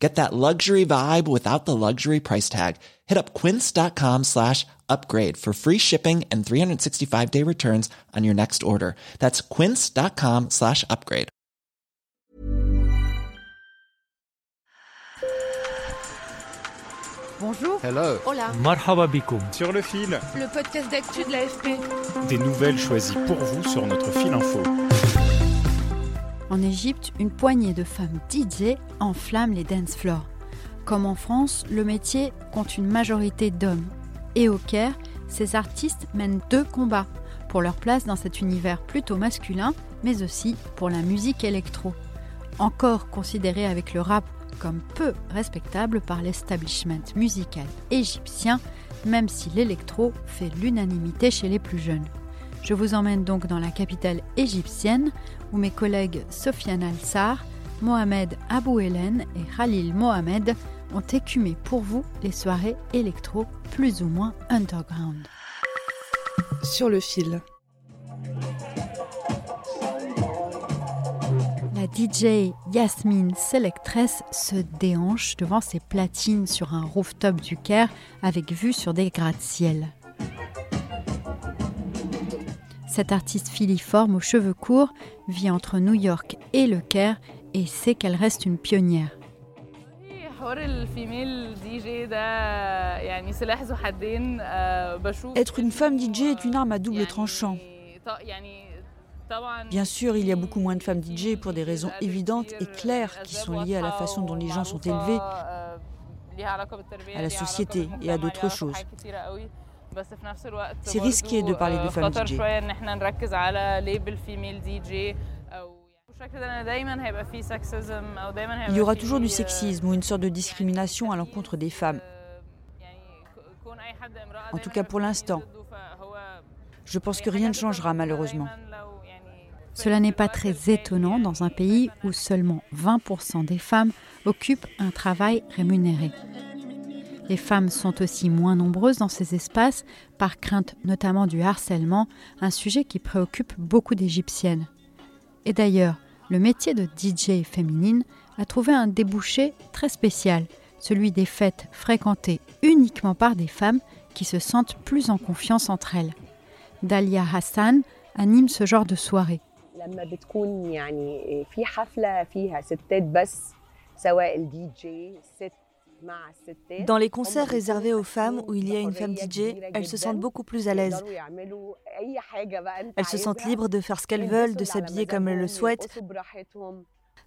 Get that luxury vibe without the luxury price tag. Hit up quince.com slash upgrade for free shipping and 365 day returns on your next order. That's quince.com slash upgrade. Bonjour. Hello. Hola. Marhaba bikoum. Sur le fil. Le podcast d'actu de l'AFP. Des nouvelles choisies pour vous sur notre fil info. En Égypte, une poignée de femmes DJ enflamment les dance floors. Comme en France, le métier compte une majorité d'hommes. Et au Caire, ces artistes mènent deux combats pour leur place dans cet univers plutôt masculin, mais aussi pour la musique électro. Encore considérée avec le rap comme peu respectable par l'establishment musical égyptien, même si l'électro fait l'unanimité chez les plus jeunes. Je vous emmène donc dans la capitale égyptienne où mes collègues Sofiane Al-Sar, Mohamed Abou Helen et Khalil Mohamed ont écumé pour vous les soirées électro plus ou moins underground. Sur le fil. La DJ Yasmine Selectress se déhanche devant ses platines sur un rooftop du Caire avec vue sur des gratte-ciel. Cette artiste filiforme aux cheveux courts vit entre New York et le Caire et sait qu'elle reste une pionnière. Être une femme DJ est une arme à double tranchant. Bien sûr, il y a beaucoup moins de femmes DJ pour des raisons évidentes et claires qui sont liées à la façon dont les gens sont élevés, à la société et à d'autres choses. C'est risqué de parler de femmes DJ. Il y aura toujours du sexisme ou une sorte de discrimination à l'encontre des femmes. En tout cas pour l'instant. Je pense que rien ne changera malheureusement. Cela n'est pas très étonnant dans un pays où seulement 20% des femmes occupent un travail rémunéré. Les femmes sont aussi moins nombreuses dans ces espaces, par crainte notamment du harcèlement, un sujet qui préoccupe beaucoup d'Égyptiennes. Et d'ailleurs, le métier de DJ féminine a trouvé un débouché très spécial, celui des fêtes fréquentées uniquement par des femmes qui se sentent plus en confiance entre elles. Dalia Hassan anime ce genre de soirée. Dans les concerts réservés aux femmes où il y a une femme DJ, elles se sentent beaucoup plus à l'aise. Elles se sentent libres de faire ce qu'elles veulent, de s'habiller comme elles le souhaitent,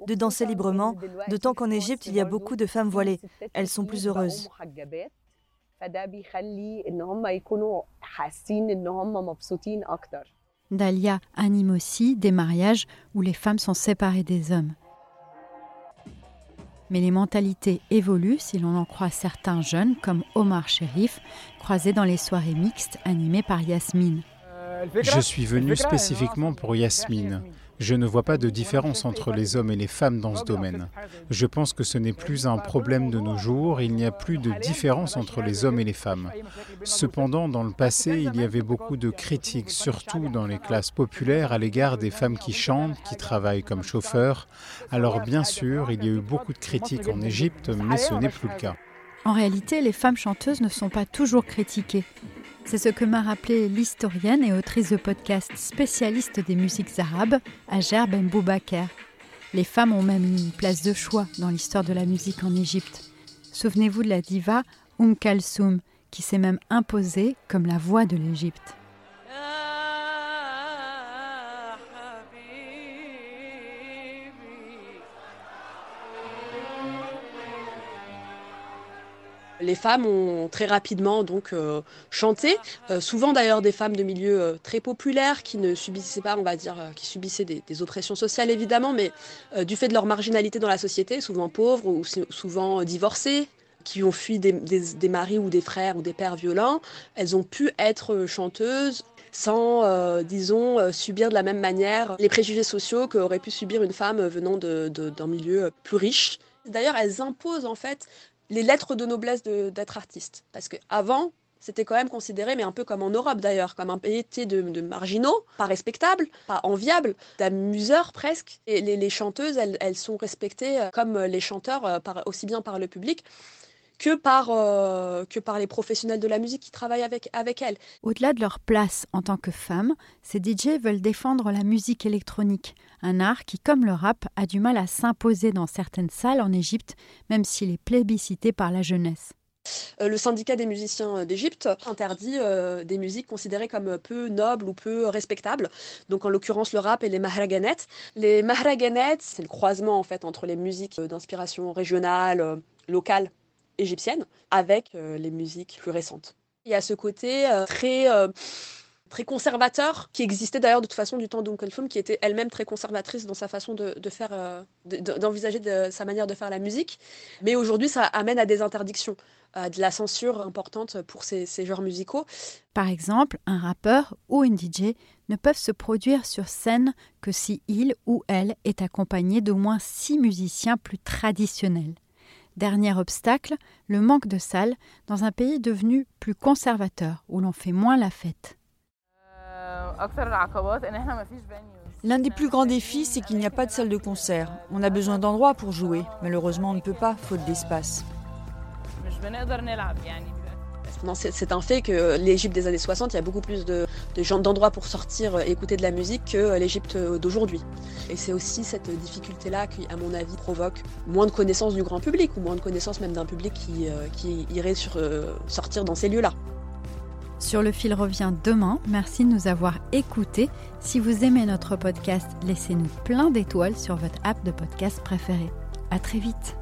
de danser librement, d'autant qu'en Égypte, il y a beaucoup de femmes voilées. Elles sont plus heureuses. Dalia anime aussi des mariages où les femmes sont séparées des hommes. Mais les mentalités évoluent si l'on en croit certains jeunes comme Omar Sherif, croisés dans les soirées mixtes animées par Yasmine. Je suis venu spécifiquement pour Yasmine. Je ne vois pas de différence entre les hommes et les femmes dans ce domaine. Je pense que ce n'est plus un problème de nos jours, il n'y a plus de différence entre les hommes et les femmes. Cependant, dans le passé, il y avait beaucoup de critiques, surtout dans les classes populaires, à l'égard des femmes qui chantent, qui travaillent comme chauffeurs. Alors bien sûr, il y a eu beaucoup de critiques en Égypte, mais ce n'est plus le cas. En réalité, les femmes chanteuses ne sont pas toujours critiquées. C'est ce que m'a rappelé l'historienne et autrice de podcast spécialiste des musiques arabes, Ager Ben Boubaker. Les femmes ont même une place de choix dans l'histoire de la musique en Égypte. Souvenez-vous de la diva Umm Kalsoum, qui s'est même imposée comme la voix de l'Égypte. Les femmes ont très rapidement donc euh, chanté, euh, souvent d'ailleurs des femmes de milieux euh, très populaires qui ne subissaient pas, on va dire, qui subissaient des, des oppressions sociales évidemment, mais du fait de leur marginalité dans la société, souvent pauvres ou souvent divorcées, qui ont fui des, des- des maris ou des frères ou des pères violents, elles ont pu être chanteuses. sans, disons, subir de la même manière les préjugés sociaux qu'aurait pu subir une femme venant d'un milieu plus riche. D'ailleurs, elles imposent en fait les lettres de noblesse d'être artiste. Parce qu'avant, c'était quand même considéré, mais un peu comme en Europe d'ailleurs, comme un métier de, marginaux, pas respectable, pas enviable, d'amuseurs presque. Et les, chanteuses, elles, sont respectées euh, comme les chanteurs, euh, aussi bien par le public que par, euh, que par les professionnels de la musique qui travaillent avec, avec elles. Au-delà de leur place en tant que femmes, ces DJ veulent défendre la musique électronique, un art qui, comme le rap, a du mal à s'imposer dans certaines salles en Égypte, même s'il est plébiscité par la jeunesse. Euh, le syndicat des musiciens d'Égypte interdit euh, des musiques considérées comme peu nobles ou peu respectables. Donc en l'occurrence le rap et les mahraganet. Les mahraganet, c'est le croisement en fait entre les musiques d'inspiration régionale, locale, égyptienne, avec euh, les musiques plus récentes. Il y a ce côté très très conservateur, qui existait d'ailleurs de toute façon du temps d'Uncle qui était elle-même très conservatrice dans sa façon de, faire, d'envisager sa manière de faire la musique. Mais aujourd'hui, ça amène à des interdictions de la censure importante pour ces, genres musicaux. Par exemple, un rappeur ou une DJ ne peuvent se produire sur scène que si il ou elle est accompagné d'au moins six musiciens plus traditionnels. Dernier obstacle, le manque de salles dans un pays devenu plus conservateur, où l'on fait moins la fête. L'un des plus grands défis, c'est qu'il n'y a pas de salle de concert. On a besoin d'endroits pour jouer. Malheureusement, on ne peut pas, faute d'espace. C'est un fait que l'Égypte des années 60, il y a beaucoup plus de, gens d'endroits pour sortir et écouter de la musique que l'Égypte d'aujourd'hui. Et c'est aussi cette difficulté-là qui, à mon avis, provoque moins de connaissances du grand public ou moins de connaissances même d'un public qui, euh, irait euh, sortir dans ces lieux-là. Sur le fil revient demain. Merci de nous avoir écoutés. Si vous aimez notre podcast, laissez-nous plein d'étoiles sur votre app de podcast préférée. À très vite.